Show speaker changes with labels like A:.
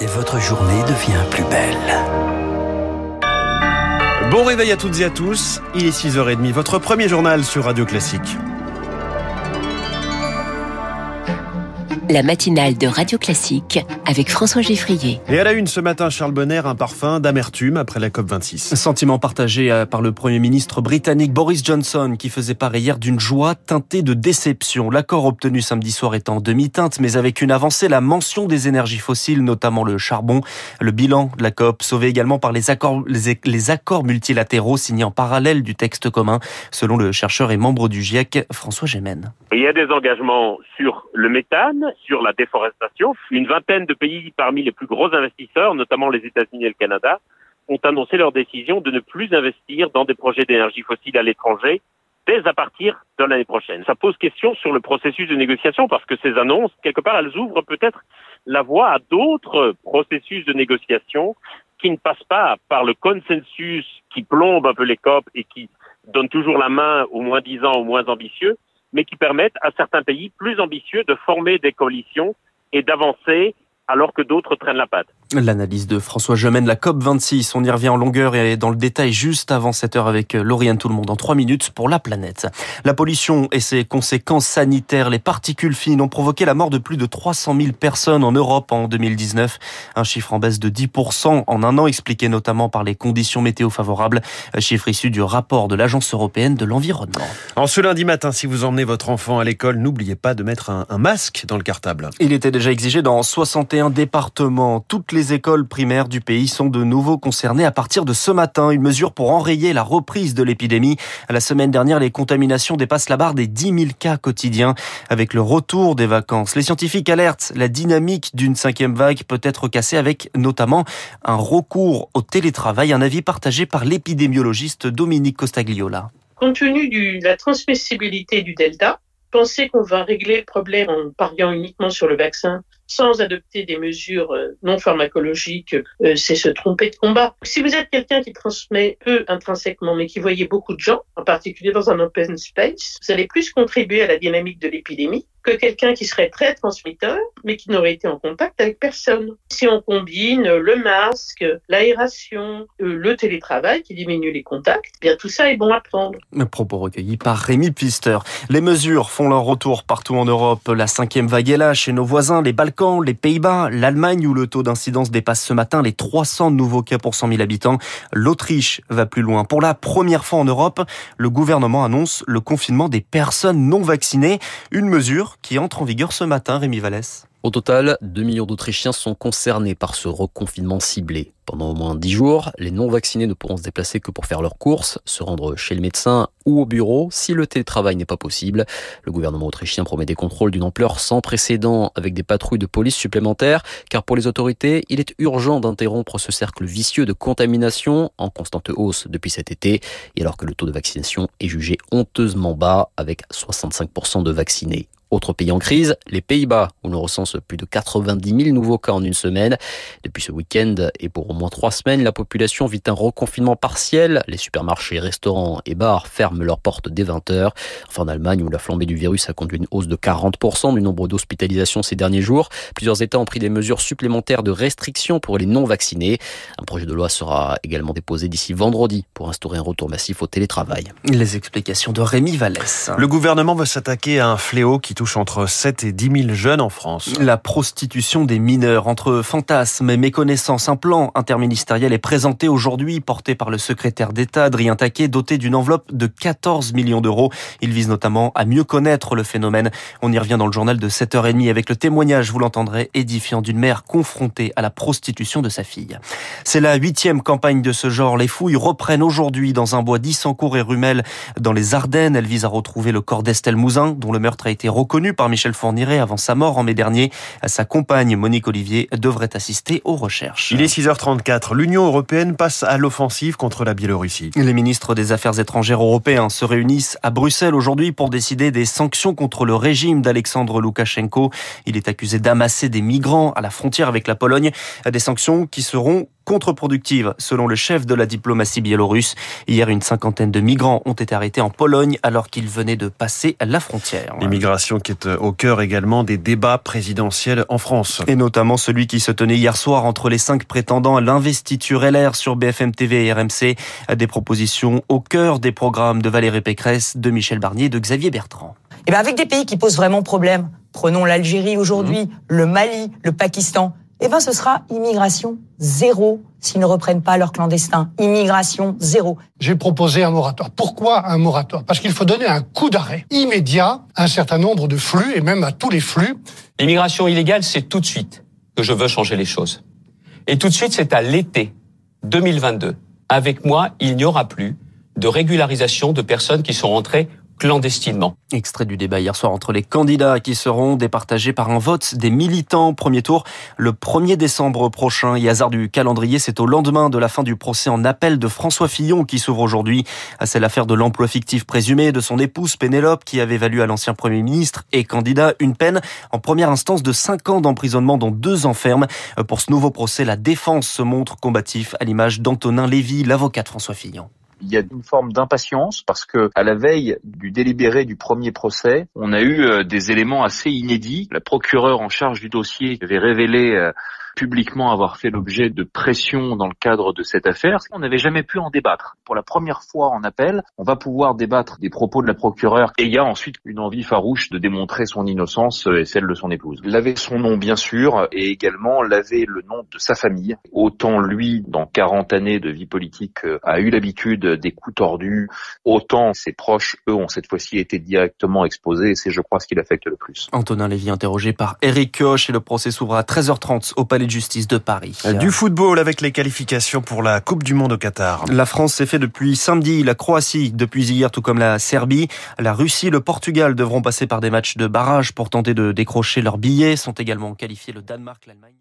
A: et votre journée devient plus belle.
B: Bon réveil à toutes et à tous, il est 6h30, votre premier journal sur Radio Classique.
C: La matinale de Radio Classique avec François Geffrier.
B: Et à la une ce matin, Charles Bonner, un parfum d'amertume après la COP26.
D: Sentiment partagé euh, par le Premier ministre britannique Boris Johnson qui faisait part hier d'une joie teintée de déception. L'accord obtenu samedi soir est en demi-teinte mais avec une avancée, la mention des énergies fossiles, notamment le charbon. Le bilan de la COP sauvé également par les accords, les, accords multilatéraux signés en parallèle du texte commun, selon le chercheur et membre du GIEC François Gémen.
E: Il y a des engagements sur le méthane, sur la déforestation. Une vingtaine de pays parmi les plus gros investisseurs, notamment les États-Unis et le Canada, ont annoncé leur décision de ne plus investir dans des projets d'énergie fossile à l'étranger dès à partir de l'année prochaine. Ça pose question sur le processus de négociation parce que ces annonces, quelque part, elles ouvrent peut-être la voie à d'autres processus de négociation qui ne passent pas par le consensus qui plombe un peu les COP et qui donne toujours la main aux moins disants, aux moins ambitieux, mais qui permettent à certains pays plus ambitieux de former des coalitions et d'avancer alors que d'autres traînent la patte.
D: L'analyse de François Gemène, la COP26, on y revient en longueur et dans le détail juste avant 7 heures avec Lauriane Tout le monde en 3 minutes pour la planète. La pollution et ses conséquences sanitaires, les particules fines ont provoqué la mort de plus de 300 000 personnes en Europe en 2019. Un chiffre en baisse de 10% en un an expliqué notamment par les conditions météo favorables, chiffre issu du rapport de l'Agence européenne de l'environnement.
B: En ce lundi matin, si vous emmenez votre enfant à l'école, n'oubliez pas de mettre un, un masque dans le cartable.
D: Il était déjà exigé dans 61 départements. Toutes les écoles primaires du pays sont de nouveau concernées à partir de ce matin. Une mesure pour enrayer la reprise de l'épidémie. La semaine dernière, les contaminations dépassent la barre des 10 000 cas quotidiens. Avec le retour des vacances, les scientifiques alertent. La dynamique d'une cinquième vague peut être cassée avec notamment un recours au télétravail. Un avis partagé par l'épidémiologiste Dominique Costagliola.
F: Compte tenu de la transmissibilité du Delta, penser qu'on va régler le problème en pariant uniquement sur le vaccin? Sans adopter des mesures euh, non pharmacologiques, euh, c'est se tromper de combat. Si vous êtes quelqu'un qui transmet peu intrinsèquement, mais qui voyait beaucoup de gens, en particulier dans un open space, vous allez plus contribuer à la dynamique de l'épidémie que quelqu'un qui serait très transmetteur, mais qui n'aurait été en contact avec personne. Si on combine le masque, l'aération, euh, le télétravail qui diminue les contacts, eh bien tout ça est bon à prendre.
D: Propos recueillis par Rémi Pfister. Les mesures font leur retour partout en Europe. La cinquième vague est là chez nos voisins, les Balkans, les Pays-Bas, l'Allemagne où le taux d'incidence dépasse ce matin les 300 nouveaux cas pour 100 000 habitants. L'Autriche va plus loin. Pour la première fois en Europe, le gouvernement annonce le confinement des personnes non vaccinées. Une mesure qui entre en vigueur ce matin, Rémi Vallès.
G: Au total, 2 millions d'Autrichiens sont concernés par ce reconfinement ciblé. Pendant au moins 10 jours, les non-vaccinés ne pourront se déplacer que pour faire leurs courses, se rendre chez le médecin ou au bureau si le télétravail n'est pas possible. Le gouvernement autrichien promet des contrôles d'une ampleur sans précédent avec des patrouilles de police supplémentaires, car pour les autorités, il est urgent d'interrompre ce cercle vicieux de contamination en constante hausse depuis cet été, et alors que le taux de vaccination est jugé honteusement bas avec 65% de vaccinés. Autre pays en crise, les Pays-Bas, où l'on recense plus de 90 000 nouveaux cas en une semaine. Depuis ce week-end et pour au moins trois semaines, la population vit un reconfinement partiel. Les supermarchés, restaurants et bars ferment leurs portes dès 20 h Enfin, en Allemagne, où la flambée du virus a conduit une hausse de 40% du nombre d'hospitalisations ces derniers jours, plusieurs États ont pris des mesures supplémentaires de restriction pour les non-vaccinés. Un projet de loi sera également déposé d'ici vendredi pour instaurer un retour massif au télétravail.
D: Les explications de Rémi Vallès.
B: Le gouvernement veut s'attaquer à un fléau qui touche entre 7 et 10 000 jeunes en France.
D: La prostitution des mineurs. Entre fantasmes et méconnaissances, un plan interministériel est présenté aujourd'hui, porté par le secrétaire d'État, Adrien Taquet, doté d'une enveloppe de 14 millions d'euros. Il vise notamment à mieux connaître le phénomène. On y revient dans le journal de 7h30 avec le témoignage, vous l'entendrez, édifiant d'une mère confrontée à la prostitution de sa fille. C'est la huitième campagne de ce genre. Les fouilles reprennent aujourd'hui dans un bois d'Issancourt et Rumel dans les Ardennes. Elle vise à retrouver le corps d'Estelle Mouzin, dont le meurtre a été reconnu Connue par Michel Fourniret avant sa mort en mai dernier. Sa compagne Monique Olivier devrait assister aux recherches.
B: Il est 6h34. L'Union européenne passe à l'offensive contre la Biélorussie.
D: Les ministres des Affaires étrangères européens se réunissent à Bruxelles aujourd'hui pour décider des sanctions contre le régime d'Alexandre Loukachenko. Il est accusé d'amasser des migrants à la frontière avec la Pologne. Des sanctions qui seront contre-productive, selon le chef de la diplomatie biélorusse. Hier, une cinquantaine de migrants ont été arrêtés en Pologne alors qu'ils venaient de passer la frontière.
B: L'immigration qui est au cœur également des débats présidentiels en France.
D: Et notamment celui qui se tenait hier soir entre les cinq prétendants à l'investiture LR sur BFM TV et RMC. Des propositions au cœur des programmes de Valérie Pécresse, de Michel Barnier et de Xavier Bertrand.
H: Et eh bien avec des pays qui posent vraiment problème, prenons l'Algérie aujourd'hui, mmh. le Mali, le Pakistan, eh ben ce sera immigration zéro s'ils ne reprennent pas leurs clandestins. Immigration zéro.
I: J'ai proposé un moratoire. Pourquoi un moratoire? Parce qu'il faut donner un coup d'arrêt immédiat à un certain nombre de flux et même à tous les flux.
J: L'immigration illégale, c'est tout de suite que je veux changer les choses. Et tout de suite, c'est à l'été 2022. Avec moi, il n'y aura plus de régularisation de personnes qui sont rentrées clandestinement.
D: Extrait du débat hier soir entre les candidats qui seront départagés par un vote des militants. Premier tour le 1er décembre prochain. Et hasard du calendrier, c'est au lendemain de la fin du procès en appel de François Fillon qui s'ouvre aujourd'hui. C'est l'affaire de l'emploi fictif présumé de son épouse Pénélope qui avait valu à l'ancien Premier ministre et candidat une peine en première instance de 5 ans d'emprisonnement dont 2 ans ferme. Pour ce nouveau procès, la défense se montre combatif à l'image d'Antonin Lévy, l'avocat de François Fillon
K: il y a une forme d'impatience parce que à la veille du délibéré du premier procès, on a eu euh, des éléments assez inédits. La procureure en charge du dossier avait révélé euh, publiquement avoir fait l'objet de pression dans le cadre de cette affaire. On n'avait jamais pu en débattre. Pour la première fois en appel, on va pouvoir débattre des propos de la procureure et il y a ensuite une envie farouche de démontrer son innocence et celle de son épouse. Laver son nom, bien sûr, et également laver le nom de sa famille. Autant lui, dans 40 années de vie politique, euh, a eu l'habitude des coups tordus, autant ses proches, eux, ont cette fois-ci été directement exposés et c'est, je crois, ce qui l'affecte le plus.
D: Antonin Lévy interrogé par Eric Koch et le procès s'ouvre à 13h30 au Palais de justice de Paris.
B: Du football avec les qualifications pour la Coupe du Monde au Qatar.
D: La France s'est fait depuis samedi, la Croatie depuis hier, tout comme la Serbie. La Russie, le Portugal devront passer par des matchs de barrage pour tenter de décrocher leurs billets. Sont également qualifiés le Danemark, l'Allemagne.